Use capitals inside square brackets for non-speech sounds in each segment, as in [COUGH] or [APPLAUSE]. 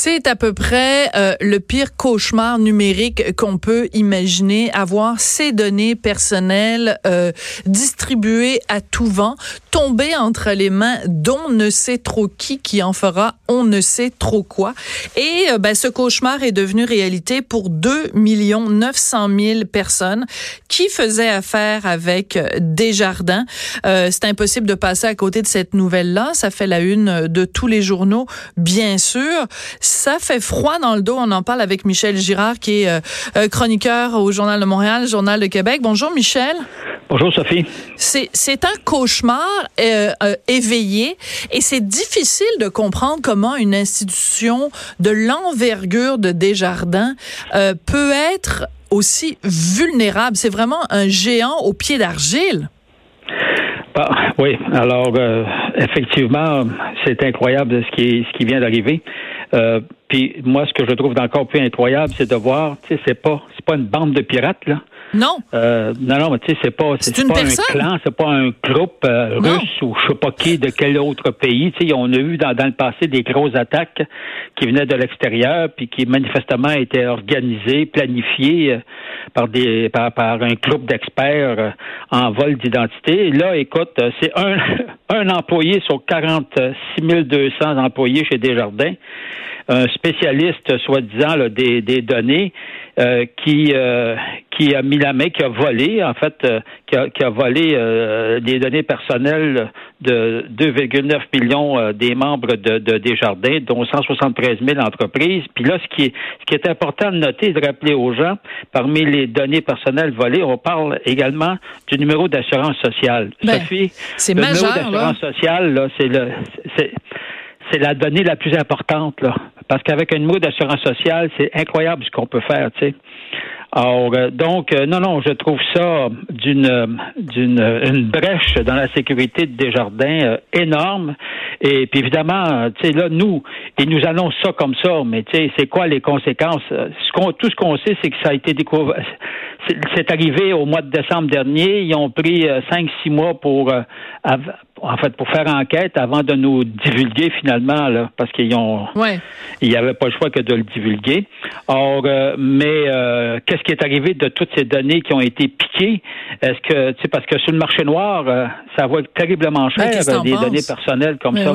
C'est à peu près euh, le pire cauchemar numérique qu'on peut imaginer, avoir ses données personnelles euh, distribuées à tout vent, tomber entre les mains d'on ne sait trop qui qui en fera on ne sait trop quoi. Et euh, ben, ce cauchemar est devenu réalité pour 2 millions 900 000 personnes qui faisaient affaire avec Desjardins. C'est impossible de passer à côté de cette nouvelle-là. Ça fait la une de tous les journaux, bien sûr. Ça fait froid dans le dos. On en parle avec Michel Girard, qui est euh, euh, chroniqueur au Journal de Montréal, Journal de Québec. Bonjour, Michel. Bonjour, Sophie. C'est un cauchemar euh, éveillé et c'est difficile de comprendre comment une institution de l'envergure de Desjardins peut être aussi vulnérable. C'est vraiment un géant au pied d'argile. Ah, oui, alors effectivement, c'est incroyable ce qui, ce qui vient d'arriver. Euh, puis moi, ce que je trouve encore plus incroyable, c'est de voir, tu sais, c'est pas, c'est pas une bande de pirates là. Non. Euh, non, non, mais tu sais, c'est pas, c'est, pas un clan, c'est pas un groupe euh, russe ou je sais pas qui de quel autre pays. Tu sais, on a eu dans, dans le passé des grosses attaques qui venaient de l'extérieur, puis qui manifestement étaient organisées, planifiées euh, par des, par, par un groupe d'experts en vol d'identité. Là, écoute, c'est un, [LAUGHS] un employé sur 46 200 employés chez Desjardins un spécialiste, soi-disant, des, des données, euh, qui euh, qui a mis la main, qui a volé, en fait, euh, qui, a, qui, a, volé des données personnelles de 2,9 millions des membres de, de Desjardins, dont 173 000 entreprises. Puis là, ce qui est ce qui est important de noter, de rappeler aux gens, parmi les données personnelles volées, on parle également du numéro d'assurance sociale. Ben, Sophie, c'est le numéro d'assurance sociale, là, c'est le c'est la donnée la plus importante, là. Parce qu'avec un numéro d'assurance sociale, c'est incroyable ce qu'on peut faire, tu sais. Alors, euh, donc, euh, non, non, je trouve ça d'une d'une une brèche dans la sécurité de Desjardins euh, énorme. Et puis évidemment, tu sais, là, nous, ils nous annoncent ça comme ça, mais tu sais, c'est quoi les conséquences? Ce qu'on, tout ce qu'on sait, c'est que ça a été découvert. C'est arrivé au mois de décembre dernier. Ils ont pris cinq, six mois pour en fait, pour faire enquête avant de nous divulguer finalement, là, parce qu'ils ont, ouais. il n'y avait pas le choix que de le divulguer. Or, euh, mais euh, qu'est-ce qui est arrivé de toutes ces données qui ont été piquées? Est-ce que, tu sais, parce que sur le marché noir, euh, ça va terriblement cher des données personnelles comme ça.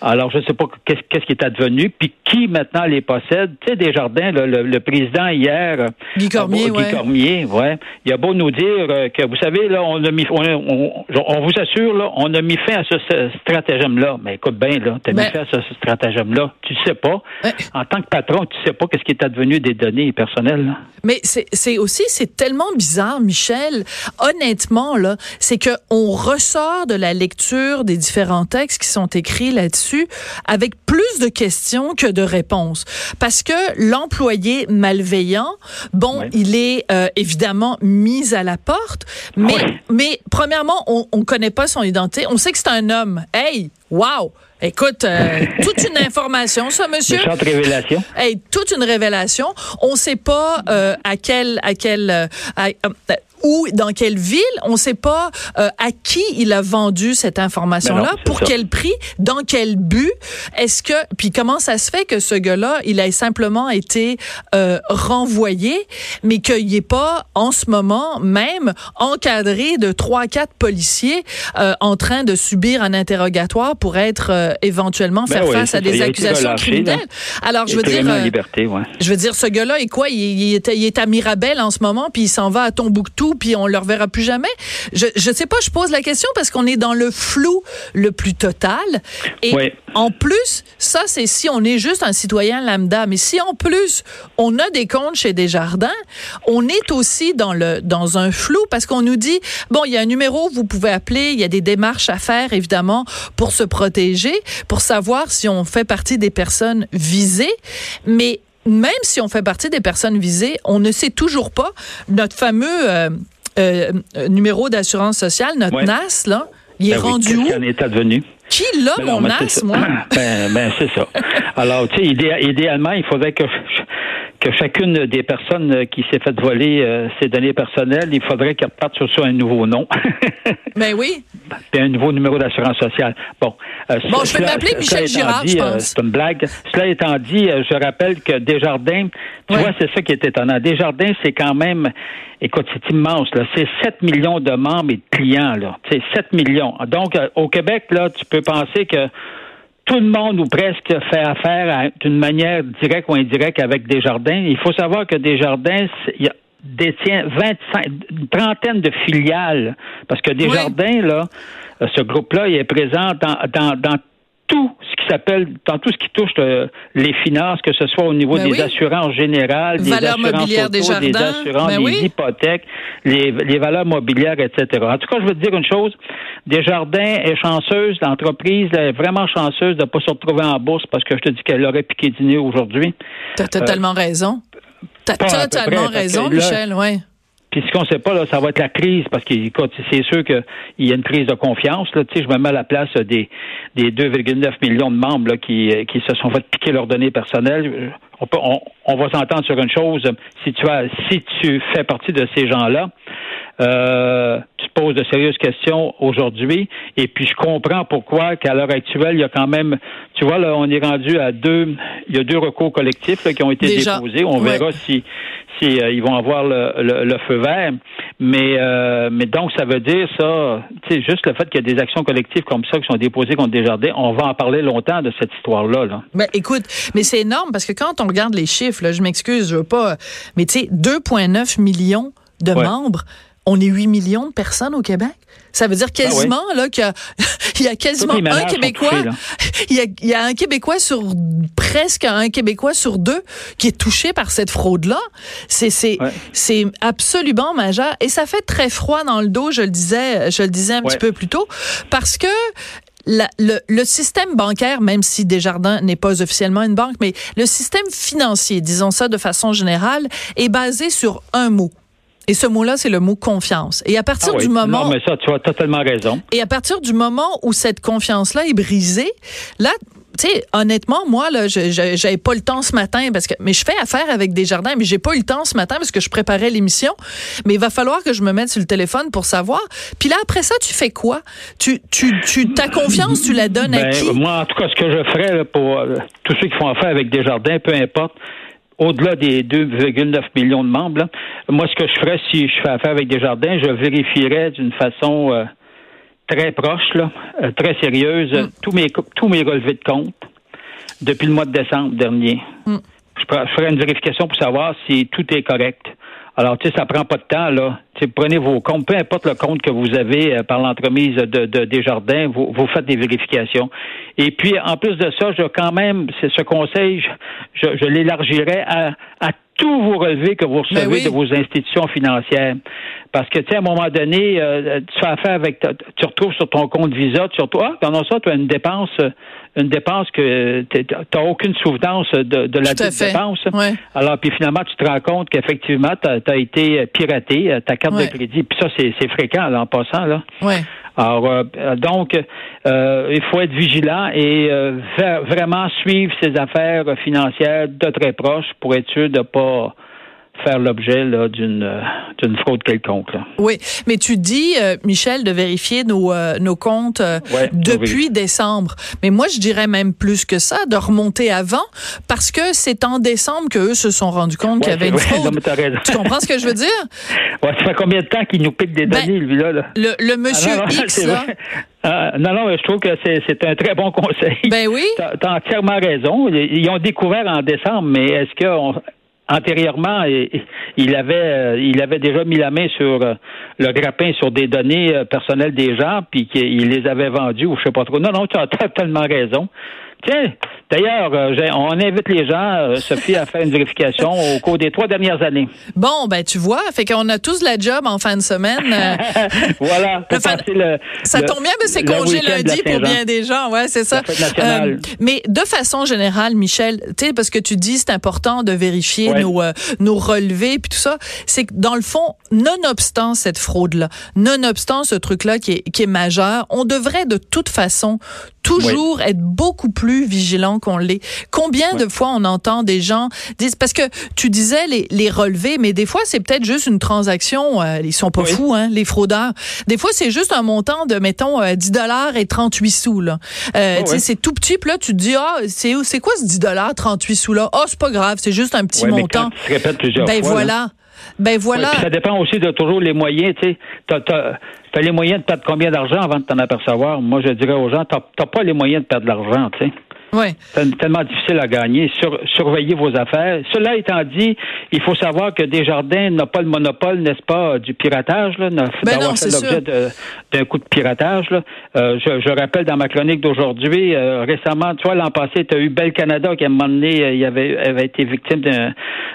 Alors, je ne sais pas qu'est-ce qui est advenu, puis qui maintenant les possède. Tu sais, Desjardins, le, le, président hier, Guy Cormier, Guy Cormier, ouais, il a beau nous dire que, vous savez, là, on a mis, on, on vous assure, là, on a mis fait à ce, stratagème-là. Mais écoute bien, là, tu as mis ben- fait à ce stratagème-là. Tu sais pas. Ben- en tant que patron, tu sais pas qu'est-ce qui est advenu des données personnelles. Mais c'est aussi, c'est tellement bizarre, Michel. Honnêtement, là, c'est que on ressort de la lecture des différents textes qui sont écrits là-dessus avec plus de questions que de réponses. Parce que l'employé malveillant, bon, il est euh, évidemment mis à la porte, mais, mais premièrement, on ne connaît pas son identité. On sait que c'est un homme. Hey, wow! Écoute, euh, [LAUGHS] toute une information, ça, monsieur. Méchante révélation. Hey, toute une révélation. On ne sait pas euh, à quel, à quel, euh, où, dans quelle ville. On ne sait pas euh, à qui il a vendu cette information-là, pour quel prix, dans quel but. Est-ce que, puis comment ça se fait que ce gars-là, il a simplement été euh, renvoyé, mais qu'il n'est pas en ce moment même encadré de trois, quatre policiers euh, en train de subir un interrogatoire pour être euh, éventuellement ben faire face à des accusations criminelles. Alors, je veux dire, euh, liberté, ouais. je veux dire, ce gars-là est quoi? Il, il, est, il est à Mirabel en ce moment, puis il s'en va à Tombouctou puis on le reverra plus jamais. Je je sais pas, je pose la question parce qu'on est dans le flou le plus total. Et en plus, ça c'est si on est juste un citoyen lambda, mais si en plus on a des comptes chez Desjardins, on est aussi dans le dans un flou parce qu'on nous dit bon, il y a un numéro, vous pouvez appeler, il y a des démarches à faire évidemment pour se protéger, pour savoir si on fait partie des personnes visées, mais même si on fait partie des personnes visées, on ne sait toujours pas notre fameux euh, euh, numéro d'assurance sociale, notre NAS, là, il est ben rendu où? est advenu? Qui l'a, ben mon as, moi? [LAUGHS] ben, ben c'est ça. Alors, tu sais, idéalement, il faudrait que que chacune des personnes qui s'est fait voler euh, ses données personnelles, il faudrait qu'elle parte sur, un nouveau nom. [LAUGHS] ben oui. Et un nouveau numéro d'assurance sociale. Bon. Euh, bon, je vais m'appeler Michel Girard, je euh, c'est une blague. Cela étant dit, je rappelle que Desjardins, tu vois, c'est ça qui est étonnant. Desjardins, c'est quand même, écoute, c'est immense, là. C'est 7 millions de membres et de clients, là. C'est 7 millions. Donc, au Québec, là, tu peux penser que tout le monde ou presque fait affaire d'une manière directe ou indirecte avec Desjardins. Il faut savoir que Desjardins détient 25, une trentaine de filiales, parce que Desjardins, là, euh, ce groupe-là, il est présent dans, dans, dans tout ce qui s'appelle, dans tout ce qui touche les finances, que ce soit au niveau ben des assurances générales, des assurances auto, des, assurances, ben des hypothèques, les, les, valeurs mobilières, etc. En tout cas, je veux te dire une chose, Desjardins est chanceuse, l'entreprise est vraiment chanceuse de ne pas se retrouver en bourse parce que je te dis qu'elle aurait piqué dîner aujourd'hui. Tu as totalement raison. Tu as totalement raison, Michel, oui. Puis ce qu'on sait pas, là, ça va être la crise, parce que c'est sûr qu'il y a une crise de confiance. Là. Tu sais, je me mets à la place des, des 2,9 millions de membres là, qui, qui se sont fait piquer leurs données personnelles. On, peut, on, on va s'entendre sur une chose. Si tu as, si tu fais partie de ces gens-là, euh, tu poses de sérieuses questions aujourd'hui. Et puis je comprends pourquoi qu'à l'heure actuelle, il y a quand même, tu vois, là, on est rendu à deux, il y a deux recours collectifs qui ont été déposés. On verra si si euh, ils vont avoir le, feu vert. Mais euh, mais donc ça veut dire ça, tu sais, juste le fait qu'il y a des actions collectives comme ça qui sont déposées contre Desjardins, on va en parler longtemps de cette histoire-là. Là. Ben, écoute, mais c'est énorme parce que quand on regarde les chiffres, là, je m'excuse, je veux pas, mais tu sais, 2,9 millions de membres on est 8 millions de personnes au Québec? Ça veut dire ah quasiment là qu'il [LAUGHS] y, a quasiment un Québécois. [LAUGHS] il, y a, un Québécois sur presque un Québécois sur deux qui est touché par cette fraude là. C'est c'est absolument majeur et ça fait très froid dans le dos. Je le disais je le disais un petit peu plus tôt parce que le, le, système bancaire, même si Desjardins n'est pas officiellement une banque, mais le système financier, disons ça de façon générale, est basé sur un mot, et ce mot-là, c'est le mot confiance. Et à partir ah du moment... Non, mais ça, tu as totalement raison. Et à partir du moment où cette confiance-là est brisée, là, tu sais, honnêtement, moi, là, j'avais pas le temps ce matin parce que, mais je fais affaire avec des jardins, mais j'ai pas eu le temps ce matin parce que je préparais l'émission. Mais il va falloir que je me mette sur le téléphone pour savoir. Puis là, après ça, tu fais quoi? Tu, tu, tu, ta confiance, tu la donnes à ben, qui? Moi, en tout cas, ce que je ferais pour euh, tous ceux qui font affaire avec des jardins, peu importe, au-delà des 2,9 millions de membres, moi, ce que je ferais si je fais affaire avec des jardins, je vérifierais d'une façon euh, très proche, là, euh, très sérieuse, mm. tous, mes, tous mes relevés de compte depuis le mois de décembre dernier. Mm. Je, je ferais une vérification pour savoir si tout est correct. Alors, tu sais, ça prend pas de temps, là. Prenez vos comptes, peu importe le compte que vous avez euh, par l'entremise de, de, Desjardins, vous, faites des vérifications. Et puis, en plus de ça, je quand même, ce conseil, je, je, l'élargirais à, à tous vos relevés que vous ben recevez de vos institutions financières. Parce que, tu sais, à un moment donné, euh, tu fais affaire avec, tu retrouves sur ton compte Visa, tu retrouves, ah, pendant ça, tu as une dépense, une dépense que tu n'as aucune souvenance de, de la dépense. Alors, puis finalement, tu te rends compte qu'effectivement, tu as, été piraté, euh, ta carte de crédit. Puis ça, c'est fréquent, là, en passant, là. Alors, euh, donc, il faut être vigilant et vraiment suivre ces affaires financières de très proche pour être sûr de ne pas faire l'objet d'une euh, d'une fraude quelconque. Oui, mais tu dis, euh, Michel, de vérifier nos, euh, nos comptes depuis décembre. Mais moi, je dirais même plus que ça, de remonter avant, parce que c'est en décembre qu'eux se sont rendus compte qu'il y avait une fraude. tu comprends ce que je veux dire? [LAUGHS] Ouais, ça fait combien de temps qu'il nous pique des ben, données, lui-là? Le, le, monsieur ah, X, là. Ah, non, non, je trouve que c'est un très bon conseil. Ben oui. Tu as, entièrement raison. Ils ont découvert en décembre, mais est-ce que antérieurement, il avait, euh, il avait déjà mis la main sur euh, le grappin sur des données euh, personnelles des gens, puis qu'il les avait vendues ou je sais pas trop. Non, non, tu as [LAUGHS] totalement raison. Tiens, D'ailleurs, euh, on invite les gens, euh, Sophie, à faire une vérification au cours des trois dernières années. Bon, ben tu vois, fait qu'on a tous la job en fin de semaine. [LAUGHS] voilà. ça tombe bien, mais c'est congé lundi pour bien des gens, ouais, c'est ça. mais de façon générale, Michel, tu sais, parce que tu dis c'est important de vérifier nos nos relevés puis tout ça, c'est que dans le fond, nonobstant cette fraude-là, nonobstant ce truc-là qui est qui est majeur, on devrait de toute façon toujours être beaucoup plus vigilant qu'on l'est. Combien de fois on entend des gens dire parce que tu disais les, les relevés, mais des fois c'est peut-être juste une transaction. Euh, ils sont pas fous, hein, les fraudeurs. Des fois c'est juste un montant de mettons 10 euh, dollars et 38 sous là. Euh, oh, c'est tout petit. Puis là tu te dis ah c'est c'est quoi ce 10 dollars 38 sous là? Oh c'est pas grave, c'est juste un petit montant. Mais quand tu plusieurs ben voilà. Ben voilà. ça dépend aussi de toujours les moyens. Tu sais, t'as, les moyens de perdre combien d'argent avant de t'en apercevoir? Moi, je dirais aux gens, t'as, t'as pas les moyens de perdre de l'argent. Tu sais. Ouais. C'est tellement difficile à gagner. Sur, surveiller vos affaires. Cela étant dit, il faut savoir que Desjardins n'a pas le monopole, n'est-ce pas, du piratage, là, ben d'avoir fait l'objet d'un coup de piratage. Là. Euh, je, je, rappelle dans ma chronique d'aujourd'hui, euh, récemment, tu vois, l'an passé, tu as eu Bel Canada qui, à un moment donné, euh, il avait, avait été victime d'un,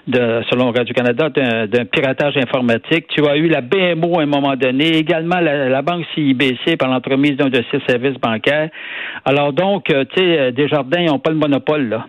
de, selon Radio-Canada, d'un, piratage informatique. Tu as eu la BMO à un moment donné, également la, banque CIBC par l'entremise d'un de ses services bancaires. Alors donc, tu sais, Desjardins ils n'ont pas le monopole. Là.